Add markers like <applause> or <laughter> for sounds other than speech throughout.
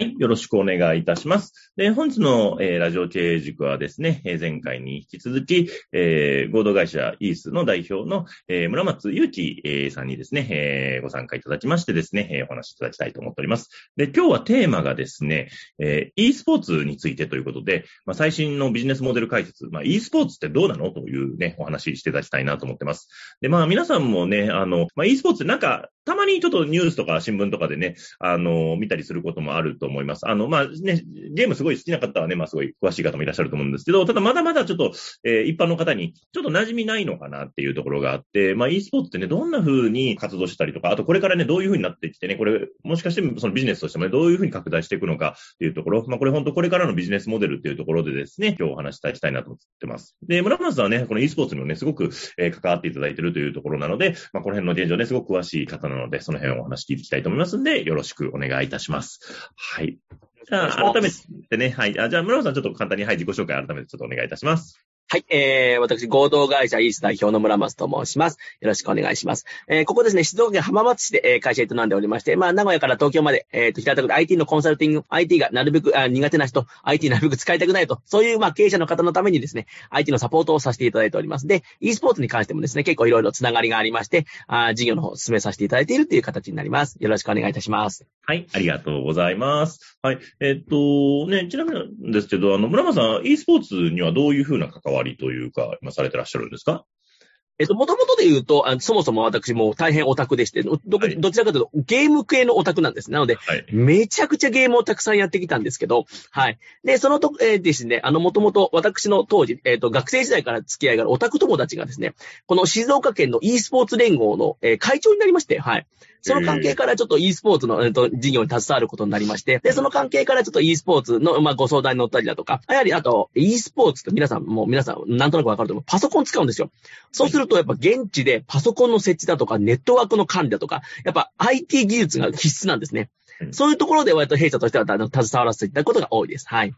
はい。よろしくお願いいたします。で、本日の、えー、ラジオ経営塾はですね、えー、前回に引き続き、えー、合同会社イースの代表の、え、村松祐樹、え、さんにですね、え、ご参加いただきましてですね、え、お話しいただきたいと思っております。で、今日はテーマがですね、え、e スポーツについてということで、まあ、最新のビジネスモデル解説、まあ、e スポーツってどうなの？というね、お話ししていただきたいなと思ってます。で、まあ、皆さんもね、あの、まあ、e スポーツってなんか、たまにちょっとニュースとか新聞とかでね、あの、見たりすることもあると思います。あの、まあ、ね、ゲームすごい好きな方はね、まあ、すごい詳しい方もいらっしゃると思うんですけど、ただまだまだちょっと、えー、一般の方にちょっと馴染みないのかなっていうところがあって、まあ、e スポーツってね、どんな風に活動したりとか、あとこれからね、どういう風になってきてね、これ、もしかしてそのビジネスとしてもね、どういう風に拡大していくのかっていうところ、まあ、これ本当これからのビジネスモデルっていうところでですね、今日お話したいきたいなと思ってます。で、村松さんはね、この e スポーツにもね、すごく、えー、関わっていただいてるというところなので、まあ、この辺の現状ね、すごく詳しい方なので、その辺をお話聞いていきたいと思いますんで、よろしくお願いいたします。はい。じゃあ、改めてね、はい。あじゃあ、村野さん、ちょっと簡単に、はい、自己紹介改めてちょっとお願いいたします。はい、えー、私、合同会社イース代表の村松と申します。よろしくお願いします。えー、ここですね、静岡県浜松市で、えー、会社営んでおりまして、まあ、名古屋から東京まで、えー、と、平たく IT のコンサルティング、IT がなるべくあ苦手な人、IT なるべく使いたくないと、そういう、まあ、経営者の方のためにですね、IT のサポートをさせていただいております。で、e スポーツに関してもですね、結構いろいろつながりがありまして、あ事業の方を進めさせていただいているという形になります。よろしくお願いいたします。はい、ありがとうございます。はい、えー、っと、ね、ちなみになんですけど、あの、村松さん、e スポーツにはどういうふうな関わりというか、今されてらっしゃるんですか？えっと、もともとで言うと、あそもそも私も大変オタクでして、ど、はい、どちらかというとゲーム系のオタクなんです。なので、はい、めちゃくちゃゲームをたくさんやってきたんですけど、はい。で、そのと、えー、ですね、あの、もともと私の当時、えっ、ー、と、学生時代から付き合いがあるオタク友達がですね、この静岡県の e スポーツ連合の、えー、会長になりまして、はい。その関係からちょっと e スポーツの、えっと、事業に携わることになりまして、で、その関係からちょっと e スポーツの、まあ、ご相談に乗ったりだとか、やはりあと、e スポーツって皆さん、もう皆さん、なんとなくわかると思う。パソコン使うんですよ。そうすると、やっぱ現地でパソコンの設置だとか、ネットワークの管理だとか、やっぱ IT 技術が必須なんですね。そういうところで割と弊社としては、携わらせていただくことが多いです。はい。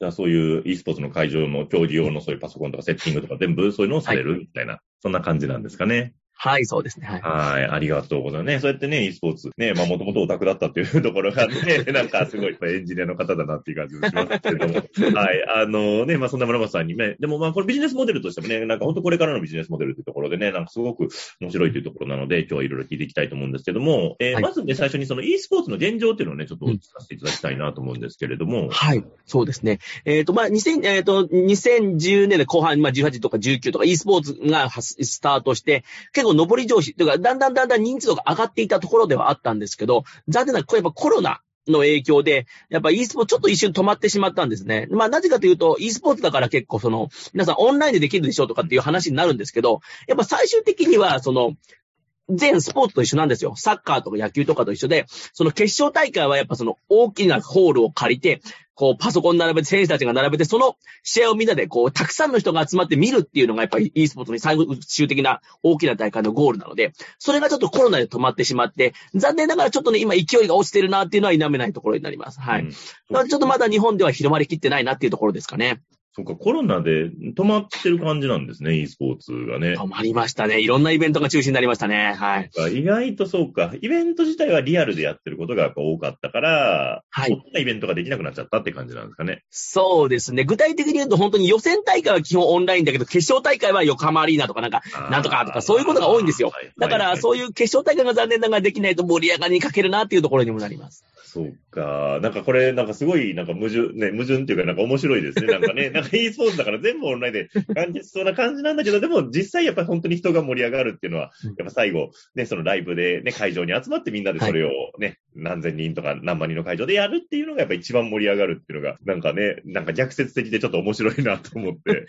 じゃあそういう e スポーツの会場の競技用のそういうパソコンとかセッティングとか全部そういうのをされるみたいな、はい、そんな感じなんですかね。はい、そうですね。はい。はい、ありがとうございます。ね、そうやってね、e スポーツ、ね、まあもともとオタクだったっていうところがね、<laughs> なんかすごいエンジニアの方だなっていう感じがしますけれども、はい、あのね、まあそんな村松さんにね、でもまあこれビジネスモデルとしてもね、なんか本当これからのビジネスモデルっていうところでね、なんかすごく面白いというところなので、今日はいろいろ聞いていきたいと思うんですけども、えー、はい、まずね、最初にその e スポーツの現状っていうのをね、ちょっとお聞かせていただきたいなと思うんですけれども。うん、はい、そうですね。えっ、ー、と、まあ、2000、えっ、ー、と、2010年で後半、まあ18とか19とか e スポーツがスタートして、結構上り上司、というか、だんだんだんだん認知度が上がっていたところではあったんですけど、残念なく、やっぱコロナの影響で、やっぱ e スポーツちょっと一瞬止まってしまったんですね。まあなぜかというと e スポーツだから結構その、皆さんオンラインでできるでしょうとかっていう話になるんですけど、やっぱ最終的にはその、全スポーツと一緒なんですよ。サッカーとか野球とかと一緒で、その決勝大会はやっぱその大きなホールを借りて、こうパソコン並べて、選手たちが並べて、その試合をみんなでこう、たくさんの人が集まって見るっていうのがやっぱり e スポーツに最終的な大きな大会のゴールなので、それがちょっとコロナで止まってしまって、残念ながらちょっとね、今勢いが落ちてるなっていうのは否めないところになります。はい。うん、ちょっとまだ日本では広まりきってないなっていうところですかね。そうか、コロナで止まってる感じなんですね、e スポーツがね。止まりましたね。いろんなイベントが中止になりましたね。はい。意外とそうか。イベント自体はリアルでやってることがやっぱ多かったから、はい。なイベントができなくなっちゃったって感じなんですかね。そうですね。具体的に言うと本当に予選大会は基本オンラインだけど、決勝大会は横浜アリーナとかなんか、なんとかとかそういうことが多いんですよ。だからそういう決勝大会が残念ながらできないと盛り上がりに欠けるなっていうところにもなります。そうか。なんかこれ、なんかすごい、なんか矛盾、ね、矛盾っていうかなんか面白いですね。なんかね、<laughs> なんか e スポーツだから全部オンラインで感じそうな感じなんだけど、でも実際やっぱり本当に人が盛り上がるっていうのは、やっぱ最後、ね、そのライブでね、会場に集まってみんなでそれをね、何千人とか何万人の会場でやるっていうのがやっぱ一番盛り上がるっていうのが、なんかね、なんか逆説的でちょっと面白いなと思って。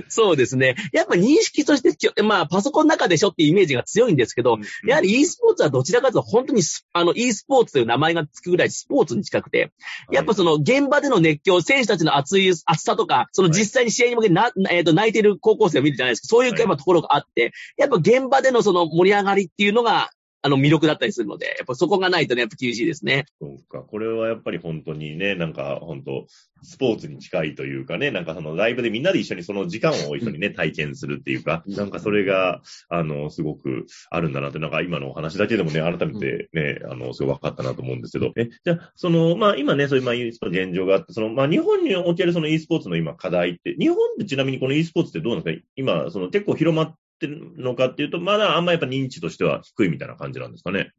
<laughs> そうですね。やっぱ認識としてまあ、パソコンの中でしょっていうイメージが強いんですけど、やはり e スポーツはどちらかというと本当にスあの e スポーツという名前がつくぐらいスポーツに近くて、やっぱその現場での熱狂、選手たちの熱い、熱さとか、その実際に試合に向けてな、えっ、と、泣いてる高校生を見るじゃないですか。そういうやっぱところがあって、やっぱ現場でのその盛り上がりっていうのが、あの魅力だったりするので、やっぱそこがないとね、やっぱ厳しいですね。そうか。これはやっぱり本当にね、なんか本当、スポーツに近いというかね、なんかそのライブでみんなで一緒にその時間を一緒にね、体験するっていうか、なんかそれが、あの、すごくあるんだなって、なんか今のお話だけでもね、改めてね、あの、すごい分かったなと思うんですけど、え、じゃあ、その、まあ今ね、そういうまあ e スポーツ現状があって、その、まあ日本におけるその e スポーツの今課題って、日本ってちなみにこの e スポーツってどうなんですか？今、その結構広まってるのかっていうと、まだあんまやっぱ認知としては低いみたいな感じなんですかね。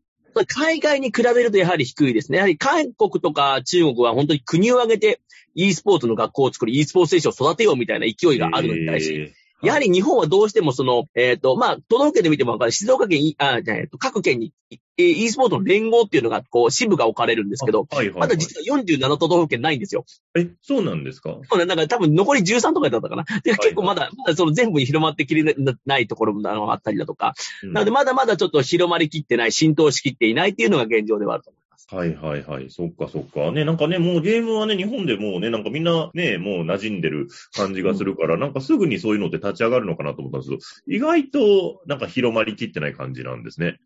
海外に比べるとやはり低いですね。やはり韓国とか中国は本当に国を挙げて e スポーツの学校を作り、e スポーツ選手を育てようみたいな勢いがあるのに対し、えーやはり日本はどうしてもその、えっ、と、まあ、都道府県で見てもわかる、静岡県い、あ、じゃあえっと、各県に、えー e スポーツの連合っていうのが、こう、支部が置かれるんですけど、はいはい、はい。まだ実は47都道府県ないんですよ。え、そうなんですか？そうね、なんか多分残り13とかだったかな。で、はい結構まだ、まだその全部に広まってきれなないところもあったりだとか、うんなのでまだまだちょっと広まりきってない、浸透しきっていないっていうのが現状ではあると思います。はいはいはい。そっかそっか。ね、なんかね、もうゲームはね、日本でもうね、なんかみんなね、もう馴染んでる感じがするから、なんかすぐにそういうのって立ち上がるのかなと思ったんですけど、意外となんか広まりきってない感じなんですね。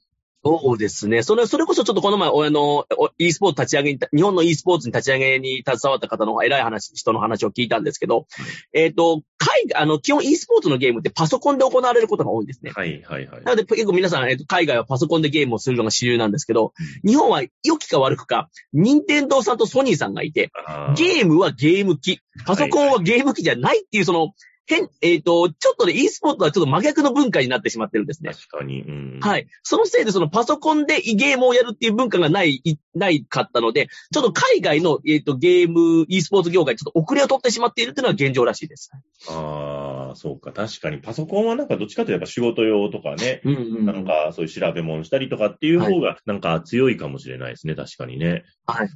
そうですね。それ、それこそちょっとこの前、おあの、お e スポーツ立ち上げに、日本の e スポーツに立ち上げに携わった方の偉い話、人の話を聞いたんですけど、えっ、と、海外、あの、基本 e スポーツのゲームってパソコンで行われることが多いんですね。はいはいはい。なので、結構皆さん、えっと、海外はパソコンでゲームをするのが主流なんですけど、日本は良きか悪くか、任天堂さんとソニーさんがいて、ゲームはゲーム機、パソコンはゲーム機じゃないっていう、その、変、えっ、と、ちょっとね、e スポーツはちょっと真逆の文化になってしまってるんですね。確かに。うん。はい。そのせいで、そのパソコンでゲームをやるっていう文化がない、いないかったので、ちょっと海外の、えっ、と、ゲーム、e スポーツ業界、ちょっと遅れを取ってしまっているっていうのが現状らしいです。ああ、そうか。確かに。パソコンはなんかどっちかというとやっぱ仕事用とかね、うんうん。なんかそういう調べ物したりとかっていう方がなんか強いかもしれないですね。確かにね。はい。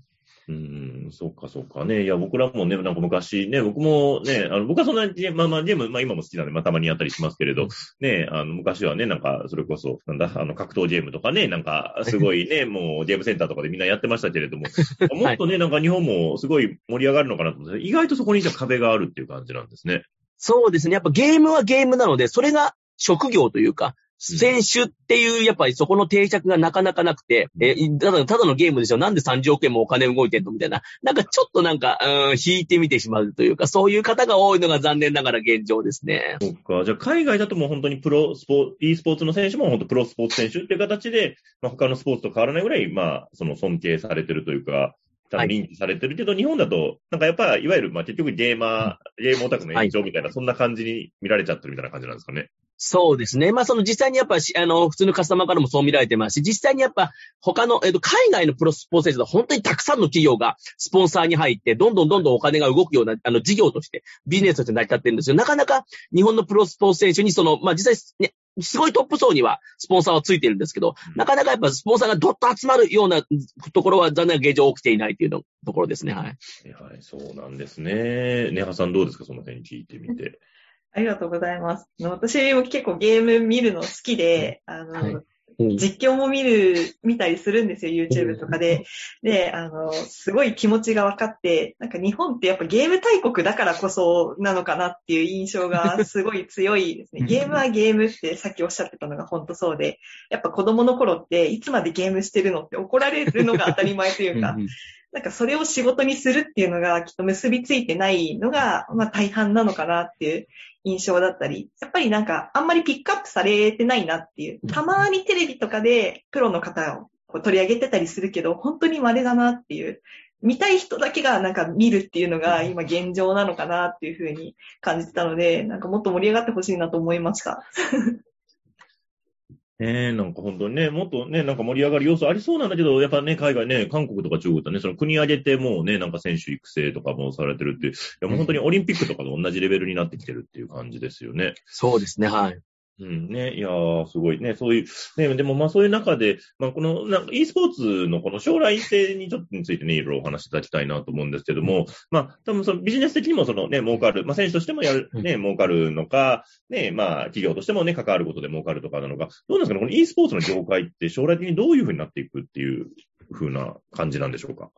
うん、そうか、そうかね。いや、僕らもね、なんか昔ね、僕もね、あの、僕はそんなに、まあまあ、ゲーム、まあ今も好きなんで、まあたまにやったりしますけれど、ね、あの、昔はね、なんか、それこそ、なんだ、あの、格闘ゲームとかね、なんか、すごいね、<laughs> もう、ゲームセンターとかでみんなやってましたけれども、もっとね、なんか日本もすごい盛り上がるのかなと思って、意外とそこにじゃあ壁があるっていう感じなんですね。そうですね。やっぱゲームはゲームなので、それが職業というか、選手っていう、やっぱりそこの定着がなかなかなくて、え、ただ、ただのゲームでしょなんで30億円もお金動いてんのみたいな。なんかちょっとなんか、うん、引いてみてしまうというか、そういう方が多いのが残念ながら現状ですね。そっか。じゃあ、海外だともう本当にプロスポ、e スポーツの選手も本当プロスポーツ選手っていう形で、まあ、他のスポーツと変わらないぐらい、まあ、その尊敬されてるというか、認知されてるけど、日本だと、なんかやっぱ、いわゆる、まあ結局ゲーマー、ゲームオタクの延長みたいな、そんな感じに見られちゃってるみたいな感じなんですかね。そうですね。まあ、その実際にやっぱし、あの、普通のカスタマーからもそう見られてますし、実際にやっぱ他の、えっと、海外のプロスポーツ選手は本当にたくさんの企業がスポンサーに入って、どんどんどんどんお金が動くような、あの、事業として、ビジネスとして成り立ってるんですよ。なかなか日本のプロスポーツ選手にその、まあ、実際、ね、すごいトップ層にはスポンサーはついてるんですけど、なかなかやっぱスポンサーがどっと集まるようなところは残念な現状起きていないというのところですね。はい。はい、そうなんですね。ネハさんどうですか？その点聞いてみて。ありがとうございます。私も結構ゲーム見るの好きで、あの、はいうん実況も見る、見たりするんですよ、YouTube とかで。で、あの、すごい気持ちが分かって、なんか日本ってやっぱゲーム大国だからこそなのかなっていう印象がすごい強いですね。ゲームはゲームってさっきおっしゃってたのが本当そうで、やっぱ子供の頃っていつまでゲームしてるのって怒られるのが当たり前というかなんかそれを仕事にするっていうのがきっと結びついてないのが、まあ大半なのかなっていう印象だったり、やっぱりなんかあんまりピックアップされてないなっていう、たまにテレビとかでプロの方をこう取り上げてたりするけど、本当に稀だなっていう、見たい人だけがなんか見るっていうのが今現状なのかなっていうふうに感じてたので、なんかもっと盛り上がってほしいなと思いました。ねえ、なんか本当にね、もっとね、なんか盛り上がる要素ありそうなんだけど、やっぱね、海外ね、韓国とか中国とね、その国挙げてもうね、なんか選手育成とかもされてるっていう、いやもう本当にオリンピックとかと同じレベルになってきてるっていう感じですよね。そうですね、はい。うんね、いやー、すごいね、そういう、ね、でもまあそういう中で、まあこの、なんか e スポーツのこの将来性にちょっとについてね、いろいろお話しいただきたいなと思うんですけども、まあ多分そのビジネス的にもそのね、儲かる、まあ選手としてもやる、ね、儲かるのか、ね、まあ企業としてもね、関わることで儲かるとかなのか、どうなんですかね、この e スポーツの業界って将来的にどういうふうになっていくっていう風な感じなんでしょうか？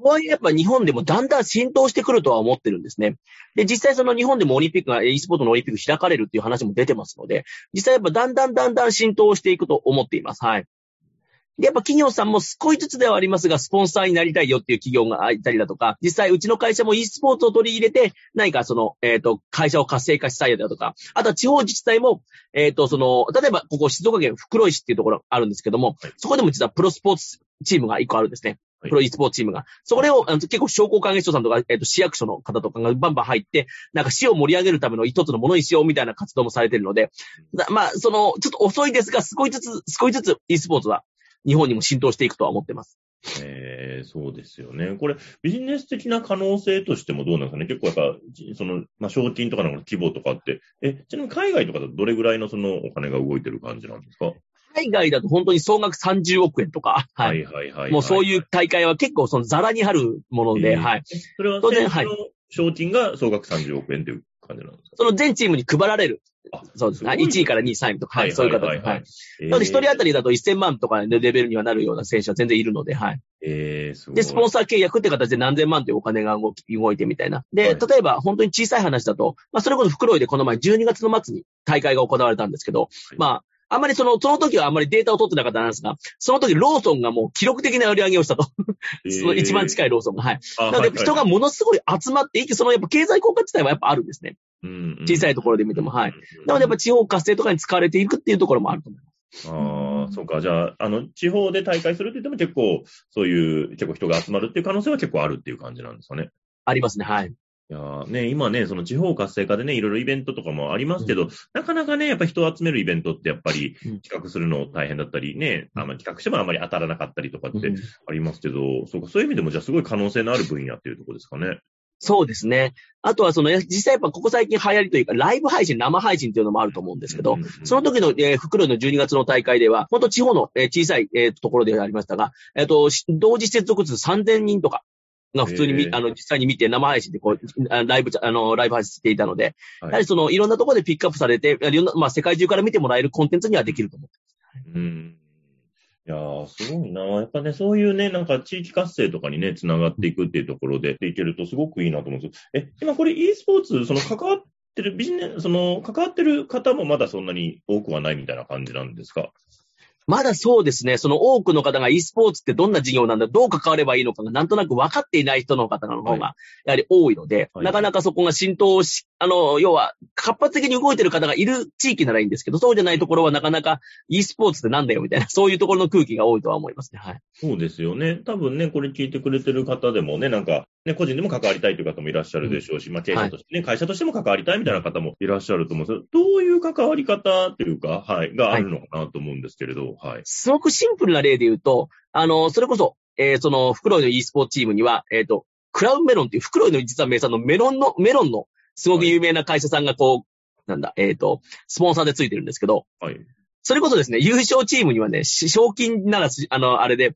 とはいえやっぱ日本でもだんだん浸透してくるとは思ってるんですね。で、実際その日本でもオリンピックが、e スポーツのオリンピック開かれるっていう話も出てますので、実際やっぱだんだんだんだん浸透していくと思っています。はい。で、やっぱ企業さんも少しずつではありますが、スポンサーになりたいよっていう企業がいたりだとか、実際うちの会社も e スポーツを取り入れて、何かその、えっ、ー、と、会社を活性化したいだとか、あとは地方自治体も、えっ、ー、と、その、例えばここ静岡県袋井市っていうところあるんですけども、そこでも実はプロスポーツチームが一個あるんですね。プロ e スポーツチームが。それを、あの結構商工関係所さんとか、えっ、ー、と、市役所の方とかがバンバン入って、なんか市を盛り上げるための一つのものにしようみたいな活動もされてるので、まあ、その、ちょっと遅いですが、少しずつ、少しずつ e スポーツは日本にも浸透していくとは思ってます。ええー、そうですよね。これ、ビジネス的な可能性としてもどうなんですかね？結構やっぱ、その、まあ、賞金とかの規模とかって、え、ちなみに海外とかだとどれぐらいのそのお金が動いてる感じなんですか？海外だと本当に総額30億円とか、はい。はいはいはい、もうそういう大会は結構そのザラにあるもので、はい。それは当然、はい。賞金が総額30億円という感じなんですか？その全チームに配られる。そうですね。1位から2位、3位とか、はい、そういう形で。はい。なので、一人当たりだと1000万とかのレベルにはなるような選手は全然いるので、はい。えー、すごい。で、スポンサー契約って形で何千万というお金が動き、動いてみたいな。で、例えば本当に小さい話だと、まあ、それこそ袋井でこの前12月の末に大会が行われたんですけど、まあ、あんまりその、その時はあんまりデータを取ってなかったんですが、その時ローソンがもう記録的な売り上げをしたと。<laughs> その一番近いローソンが。はい。なので人がものすごい集まっていき、そのやっぱ経済効果自体はやっぱあるんですね。小さいところで見ても、はい。なのでやっぱ地方活性とかに使われていくっていうところもあると思います。ああ、そうか。じゃあ、あの、地方で大会するって言っても結構、そういう、結構人が集まるっていう可能性は結構あるっていう感じなんですかね。ありますね、はい。いやね、今ね、その地方活性化でね、いろいろイベントとかもありますけど、うん、なかなかね、やっぱ人を集めるイベントってやっぱり企画するの大変だったりね、うん、あの企画してもあまり当たらなかったりとかってありますけど、うん、そうか、そういう意味でもじゃあすごい可能性のある分野っていうところですかね。そうですね。あとはその、実際やっぱここ最近流行りというか、ライブ配信、生配信っていうのもあると思うんですけど、その時の、えー、袋の12月の大会では、本当地方の、えー、小さい、えー、ところでありましたが、えっ、ー、と、同時接続数3000人とか、が普通にみ、あの、実際に見て生配信でこう、ライブ、あの、ライブ配信していたので、はい、やはりその、いろんなところでピックアップされて、いろんな、まあ、世界中から見てもらえるコンテンツにはできると思ってます。うん。いやー、すごいな。やっぱね、そういうね、なんか地域活性とかにね、つながっていくっていうところで、でいけるとすごくいいなと思うんですえ、今これ e スポーツ、その関わってる、ビジネス、その、関わってる方もまだそんなに多くはないみたいな感じなんですか？まだそうですね、その多くの方が e スポーツってどんな事業なんだ、どう関わればいいのかがなんとなく分かっていない人の方の方がやはり多いので、はい、なかなかそこが浸透し、あの、要は活発的に動いてる方がいる地域ならいいんですけど、そうじゃないところはなかなか e スポーツってなんだよみたいな、<laughs> そういうところの空気が多いとは思いますね。はい。そうですよね。多分ね、これ聞いてくれてる方でもね、なんか、ね、個人でも関わりたいという方もいらっしゃるでしょうし、うん、まあ、経営者としてね、はい、会社としても関わりたいみたいな方もいらっしゃると思うんですけど、どういう関わり方というか、はい、があるのかなと思うんですけれど、はい。すごくシンプルな例で言うと、あの、それこそ、えー、その、袋井の e スポーツチームには、えっ、ー、と、クラウンメロンっていう袋井の実は名産のメロンの、メロンの、すごく有名な会社さんがこう、はい、なんだ、えっ、ー、と、スポンサーでついてるんですけど、はい。それこそですね、優勝チームにはね、賞金なら、あの、あれで、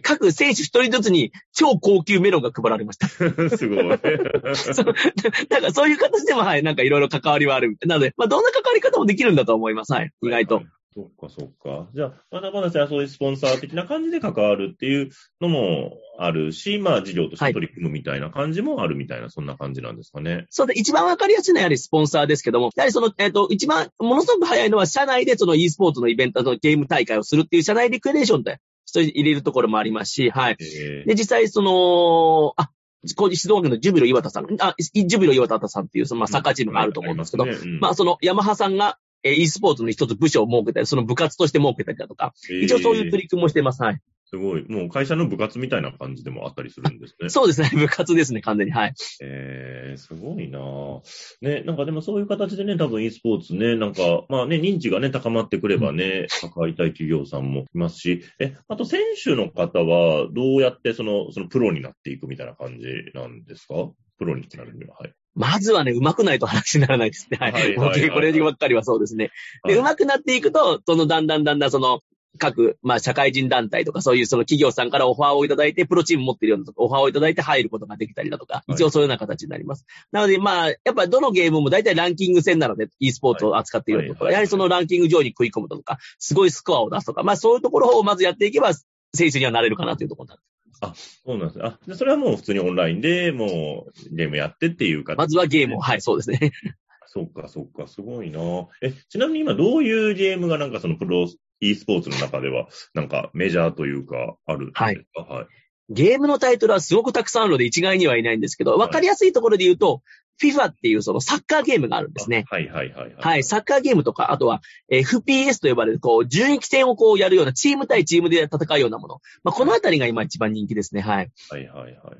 各選手一人ずつに超高級メロンが配られました。<laughs> すごい。<laughs> そう、<laughs> なんかそういう形でも、はい、なんかいろいろ関わりはある。なので、まあ、どんな関わり方もできるんだと思います。はい、意外と。そっか、そっか。じゃあ、まだまだじゃあそういうスポンサー的な感じで関わるっていうのもあるし、まあ事業として取り組むみたいな感じもあるみたいな、はい、そんな感じなんですかね。そうで、一番わかりやすいのはやはりスポンサーですけども、やはりその、えっ、ー、と、一番、ものすごく早いのは、社内でその e スポーツのイベント、のゲーム大会をするっていう社内リクレーションで、人入れるところもありますし、はい。で、実際その、あ、静岡県のジュビロ岩田さん、あ、ジュビロ岩田さんっていう、その、まあ、サッカーチームがあると思うんですけど、まあ、ねうん、まあ、その、ヤマハさんが、え e スポーツの一つ部署を設けたり、その部活として設けたりだとか、一応そういう取り組みもしてます。はい。すごい。もう会社の部活みたいな感じでもあったりするんですね。<laughs> そうですね。<laughs> 部活ですね、完全に。はい。えー、すごいなぁね、なんかでもそういう形でね、多分 e スポーツね、なんか、まあね、認知がね、高まってくればね、関わりたい企業さんもいますし、え、あと選手の方は、どうやってその、そのプロになっていくみたいな感じなんですか？プロになるには、はい。まずはね、上手くないと話にならないですね。はい。はいはいはいこればっかりはそうですね。で、はい上手くなっていくと、そのだんだんだんだんその、各、まあ、社会人団体とか、そういうその企業さんからオファーをいただいて、プロチーム持ってるようなとこオファーをいただいて入ることができたりだとか、い一応そういうような形になります。なので、まあ、やっぱどのゲームも大体ランキング戦なので、e スポーツを扱っているとか、はいはいやはりそのランキング上に食い込むだとか、すごいスコアを出すとか、まあ、そういうところをまずやっていけば、選手にはなれるかなというところなんです。そうなんですね。あ、でそれはもう普通にオンラインでもうゲームやってっていう形まずはゲームを、はい、そうですね。<laughs> そっか、そっか、すごいなえ、ちなみに今どういうゲームがなんかそのプロ e スポーツの中では、なんかメジャーというか、あるんですか？はい。はい。ゲームのタイトルはすごくたくさんあるので一概にはいないんですけど、わかりやすいところで言うと、FIFA っていうそのサッカーゲームがあるんですね。はいはいはいはい。はい、サッカーゲームとか、あとは FPS と呼ばれる、こう、順域戦をこうやるような、チーム対チームで戦うようなもの。まあ、このあたりが今一番人気ですね。はい。はいはいはいはい。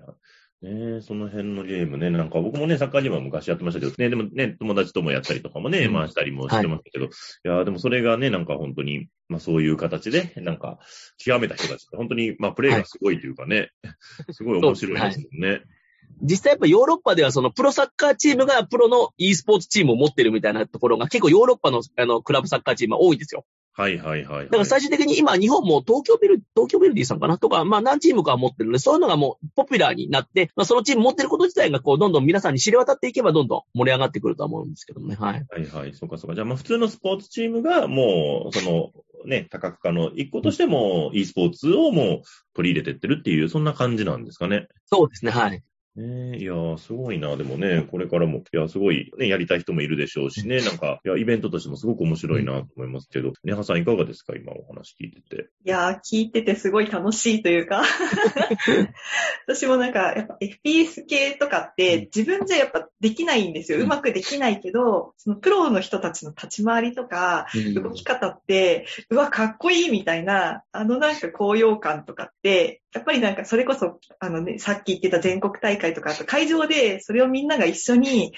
ねえ、その辺のゲームね、なんか僕もね、サッカーゲームは昔やってましたけど、ね、でもね、友達ともやったりとかもね、うんまあしたりもしてましたけど、い、やーでもそれがね、なんか本当に、まあそういう形で、なんか、極めた人たち本当に、まあプレイがすごいというかね、<laughs> すごい面白いですもんね。実際やっぱヨーロッパではそのプロサッカーチームがプロの e スポーツチームを持ってるみたいなところが結構ヨーロッパのあのクラブサッカーチームは多いんですよ。はいはいはい、はい。だから最終的に今日本も東京ビル、東京ビルディさんかな？とか、まあ何チームかは持ってるので、そういうのがもうポピュラーになって、まあそのチーム持ってること自体がこうどんどん皆さんに知れ渡っていけばどんどん盛り上がってくるとは思うんですけどもね。はい。はいはい、そうかそうか。じゃあまあ普通のスポーツチームがもう、その、ね、多角化の一個としても e スポーツをもう取り入れてってるっていう、そんな感じなんですかね？そうですね。はい。ね。え、いやー、すごいな。でもね、これからも、いや、すごい、ね、やりたい人もいるでしょうしね、なんか、いや、イベントとしてもすごく面白いなと思いますけど、ネハさんいかがですか今お話聞いてて。いやー、聞いててすごい楽しいというか、<laughs> 私もなんか、やっぱ FPS 系とかって自分じゃやっぱできないんですよ。うん。うまくできないけど、そのプロの人たちの立ち回りとか、動き方って、うわ、かっこいいみたいな、あのなんか高揚感とかって、やっぱりなんかそれこそ、あのね、さっき言ってた全国大会とか、あと会場でそれをみんなが一緒に、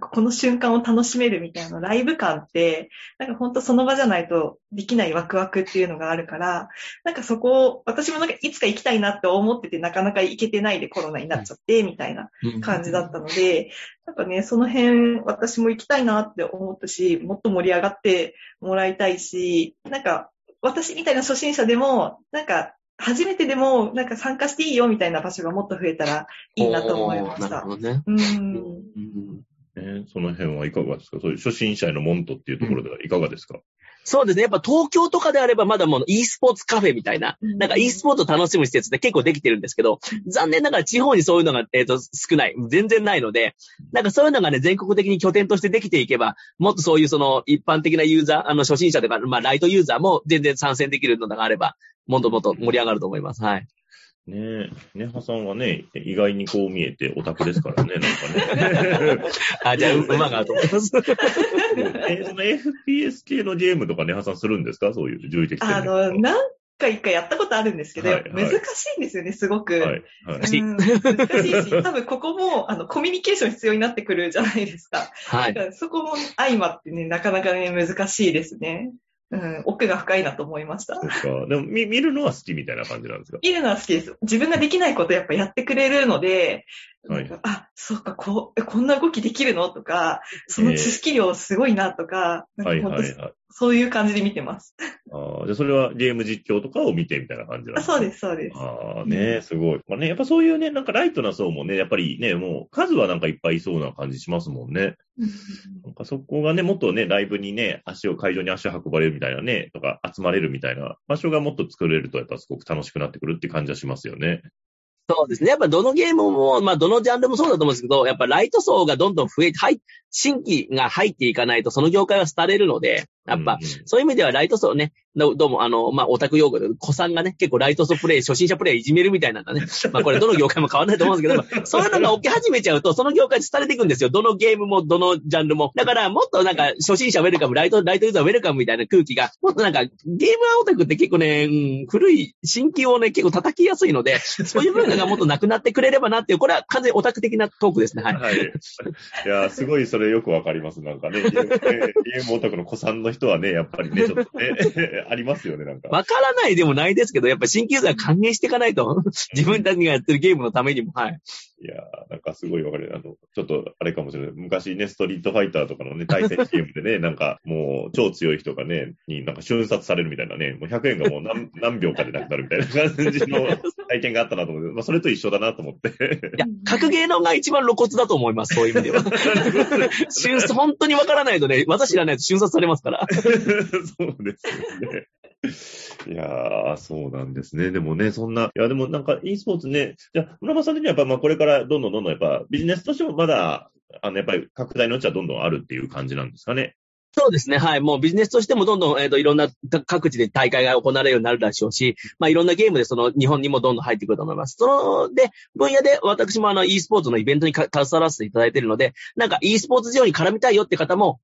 この瞬間を楽しめるみたいなライブ感って、なんかほんとその場じゃないとできないワクワクっていうのがあるから、なんかそこを、私もなんかいつか行きたいなって思ってて、なかなか行けてないでコロナになっちゃって、みたいな感じだったので、なんかね、その辺私も行きたいなって思ったし、もっと盛り上がってもらいたいし、なんか私みたいな初心者でも、なんか初めてでもなんか参加していいよみたいな場所がもっと増えたらいいなと思いましたなるほ。どね。うん。うんね、その辺はいかがですか？そういう初心者への門徒っていうところではいかがですか、そうですね。やっぱ東京とかであればまだもう e スポーツカフェみたいな、うんなんか e スポーツを楽しむ施設って結構できてるんですけど、残念ながら地方にそういうのが、えっ、と、少ない。全然ないので、なんかそういうのがね、全国的に拠点としてできていけば、もっとそういうその一般的なユーザー、あの初心者とか、まあライトユーザーも全然参戦できるのがあれば、もっともっと盛り上がると思います。はい。ねえ、ネハさんはね、意外にこう見えてオタクですからね、なんかね。<laughs> あ、じゃあ、う馬がと思います。<laughs> え、その FPS 系のゲームとかネハさんするんですか？そういう重力あの、何回かやったことあるんですけど、はいはい難しいんですよね、すごく。はい、はい。難しいしいし、多分ここも、あの、コミュニケーション必要になってくるじゃないですか。はいだか。らそこも相まってね、なかなかね、難しいですね。うん、奥が深いなと思いましたそ。っか。でも、見、見るのは好きみたいな感じなんですか？見るのは好きです。自分ができないことやっぱやってくれるので、はいあ、そうか、こう、えこんな動きできるの？とか、その知識量すごいなとか、はい、はい、はい。そういう感じで見てます。ああ、じゃあそれはゲーム実況とかを見てみたいな感じなんあそうすです、そうです。ああね、すごい。まあね、やっぱそういうね、なんかライトな層もね、やっぱりね、もう数はなんかいっぱいいそうな感じしますもんね。なんかそこがね、もっとね、ライブにね、足を、会場に足を運ばれるみたいなね、とか集まれるみたいな場所がもっと作れると、やっぱすごく楽しくなってくるって感じはしますよね。そうですね。やっぱどのゲームも、まあどのジャンルもそうだと思うんですけど、やっぱライト層がどんどん増えて、はい、新規が入っていかないとその業界は廃れるので、やっぱ、そういう意味ではライト層ね、どどうも、あの、まあ、オタク用語で、古参がね、結構ライト層プレイ、初心者プレイいじめるみたいなんだね。<laughs> まあ、これどの業界も変わらないと思うんですけど、そういうのが起き始めちゃうと、その業界で廃れていくんですよ。どのゲームも、どのジャンルも。だから、もっとなんか、初心者ウェルカム、ライト、ライトユーザーウェルカムみたいな空気が、もっとなんか、ゲームオタクって結構ね、うん、古い、新規をね、結構叩きやすいので、<laughs> そういう文化がもっとなくなってくれればなっていう、これは完全にオタク的なトークですね。はい。はい。いや、すごいそれよくわかります。なんかね、ゲームオタクの子さんの人はね、やっぱりね、ちょっとね、<laughs> ありますよね、なんか。わからないでもないですけど、やっぱ新規ユーザー還元していかないと、自分たちがやってるゲームのためにも、はい。いやー、なんかすごいわかる。あの、ちょっとあれかもしれない。昔ね、ストリートファイターとかのね、対戦ゲームでね、<laughs> なんかもう超強い人がね、になんか瞬殺されるみたいなね、もう100円がもう何 <laughs> 何秒かでなくなるみたいな感じの体験があったなと思って、まあそれと一緒だなと思って。いや、格ゲーのが一番露骨だと思います、そういう意味では。瞬殺、本当にわからないとね、私知らないと瞬殺されますから。そうですよね。いやー、そうなんですね。でもね、そんな、いや、でもなんか e スポーツね、じゃあ、村間さん的にはやっぱまあこれからどんどんどんどんやっぱビジネスとしてもまだ、あの、やっぱり拡大のうちはどんどんあるっていう感じなんですかね？そうですね。はい。もうビジネスとしてもどんどん、えっ、ー、と、いろんな各地で大会が行われるようになるらしょうし、まあ、いろんなゲームでその日本にもどんどん入ってくると思います。その、で、分野で私もあの e スポーツのイベントに携わらせていただいているので、なんか e スポーツ事業に絡みたいよって方も、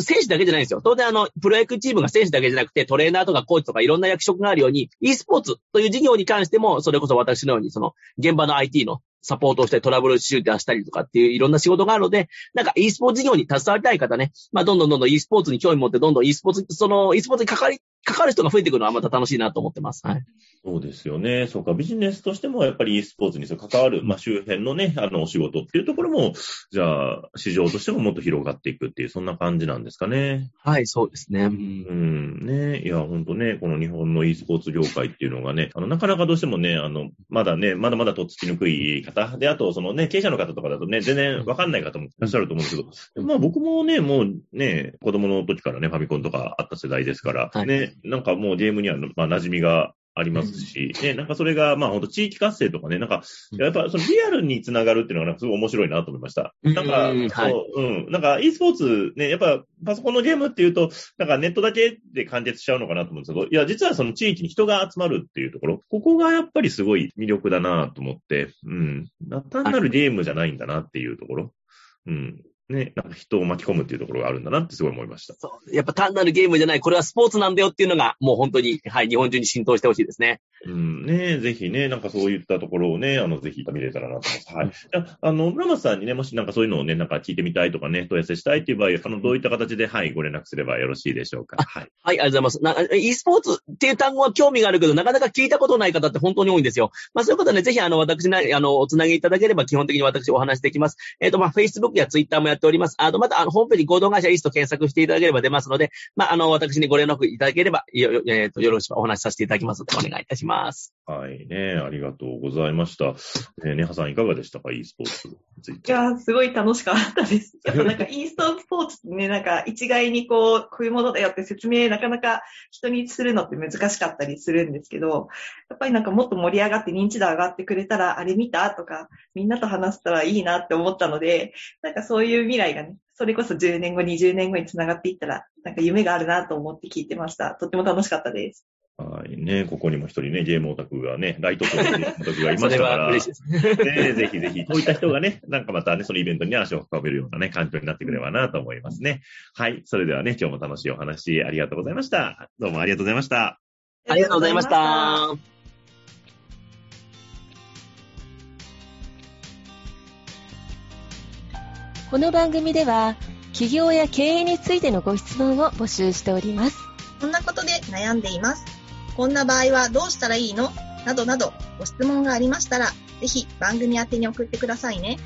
選手だけじゃないんですよ。当然あの、プロ野球チームが選手だけじゃなくて、トレーナーとかコーチとかいろんな役職があるように、e スポーツという事業に関しても、それこそ私のように、その、現場の IT のサポートをしてトラブル集出したりとかっていういろんな仕事があるので、なんか e スポーツ事業に携わりたい方ね、まあどんどんどんどん e スポーツに興味持って、どんどん e スポーツ、その e スポーツに関わりかかる人が増えてくるのはまた楽しいなと思ってます。はい。そうですよね。そうか、ビジネスとしてもやっぱり e スポーツに関わる、まあ、周辺のね、あの、お仕事っていうところも、じゃあ、市場としてももっと広がっていくっていう、そんな感じなんですかね。はい、そうですね。うん、ね。いや、ほんとね、この日本の e スポーツ業界っていうのがね、あの、なかなかどうしてもね、あの、まだね、まだまだとっつきにくい方で、あと、そのね、経営者の方とかだとね、全然わかんない方もいらっしゃると思うんですけど、まあ僕もね、もうね、子供の時からね、ファミコンとかあった世代ですから、はい、ね、なんかもうゲームには、まあ、馴染みがありますし、ね、なんかそれが、まあ本当地域活性とかね、なんか、やっぱそのリアルにつながるっていうのがなんかすごい面白いなと思いました。なんか、うん、そう、うん。なんか e スポーツね、やっぱパソコンのゲームっていうと、なんかネットだけで完結しちゃうのかなと思うんですけど、いや、実はその地域に人が集まるっていうところ、ここがやっぱりすごい魅力だなと思って、うん。単なるゲームじゃないんだなっていうところ。うん。ね、なんか人を巻き込むっていうところがあるんだなってすごい思いました。そう。やっぱ単なるゲームじゃない、これはスポーツなんだよっていうのが、もう本当に、はい、日本中に浸透してほしいですね。うん、ねぜひね、なんかそういったところをね、あの、ぜひ見れたらなと思います。はい。あの、村松さんにね、もしなんかそういうのをね、なんか聞いてみたいとかね、問い合わせしたいっていう場合、あの、どういった形で、はい、ご連絡すればよろしいでしょうか。はい。はい、ありがとうございます。な e スポーツっていう単語は興味があるけど、なかなか聞いたことない方って本当に多いんですよ。まあそういうことで、ね、ぜひあの、私な、あの、おつなぎいただければ基本的に私お話できます。えっ、ー、と、まあ Facebook や Twitter もやっております。あと、また、あの、ホームページ合同会社イースト検索していただければ出ますので、まあ、あの、私にご連絡いただければ、よ、えっ、ー、と、よろしくお話しさせていただきますので、お願いいたします。はいね、ありがとうございました。えー、ネハさんいかがでしたか？e スポーツについて。いや、すごい楽しかったです。やっぱなんか <laughs> e スポーツってね、なんか一概にこう、こういうものだよって説明なかなか人にするのって難しかったりするんですけど、やっぱりなんかもっと盛り上がって認知度上がってくれたら、あれ見た？とか、みんなと話したらいいなって思ったので、なんかそういう未来がね、それこそ10年後、20年後につながっていったら、なんか夢があるなと思って聞いてました。とっても楽しかったです。はいね、ここにも一人ね、ゲームオタクがね、ライト層のオタクがいましたから、ね、ぜひぜひ、こういった人がね、なんかまたね、そのイベントに足を運べるようなね、環境になってくればなと思いますね。はい、それではね、今日も楽しいお話ありがとうございました。どうもありがとうございました。ありがとうございました。この番組では、企業や経営についてのご質問を募集しております。こんなことで悩んでいます。こんな場合はどうしたらいいの？などなどご質問がありましたら、ぜひ番組宛に送ってくださいね。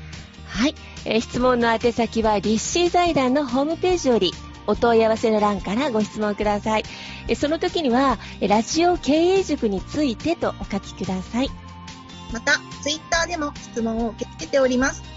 はい、えー、質問の宛先は立志財団のホームページよりお問い合わせの欄からご質問ください。えその時には、ラジオ経営塾についてとお書きください。また、ツイッターでも質問を受け付けております。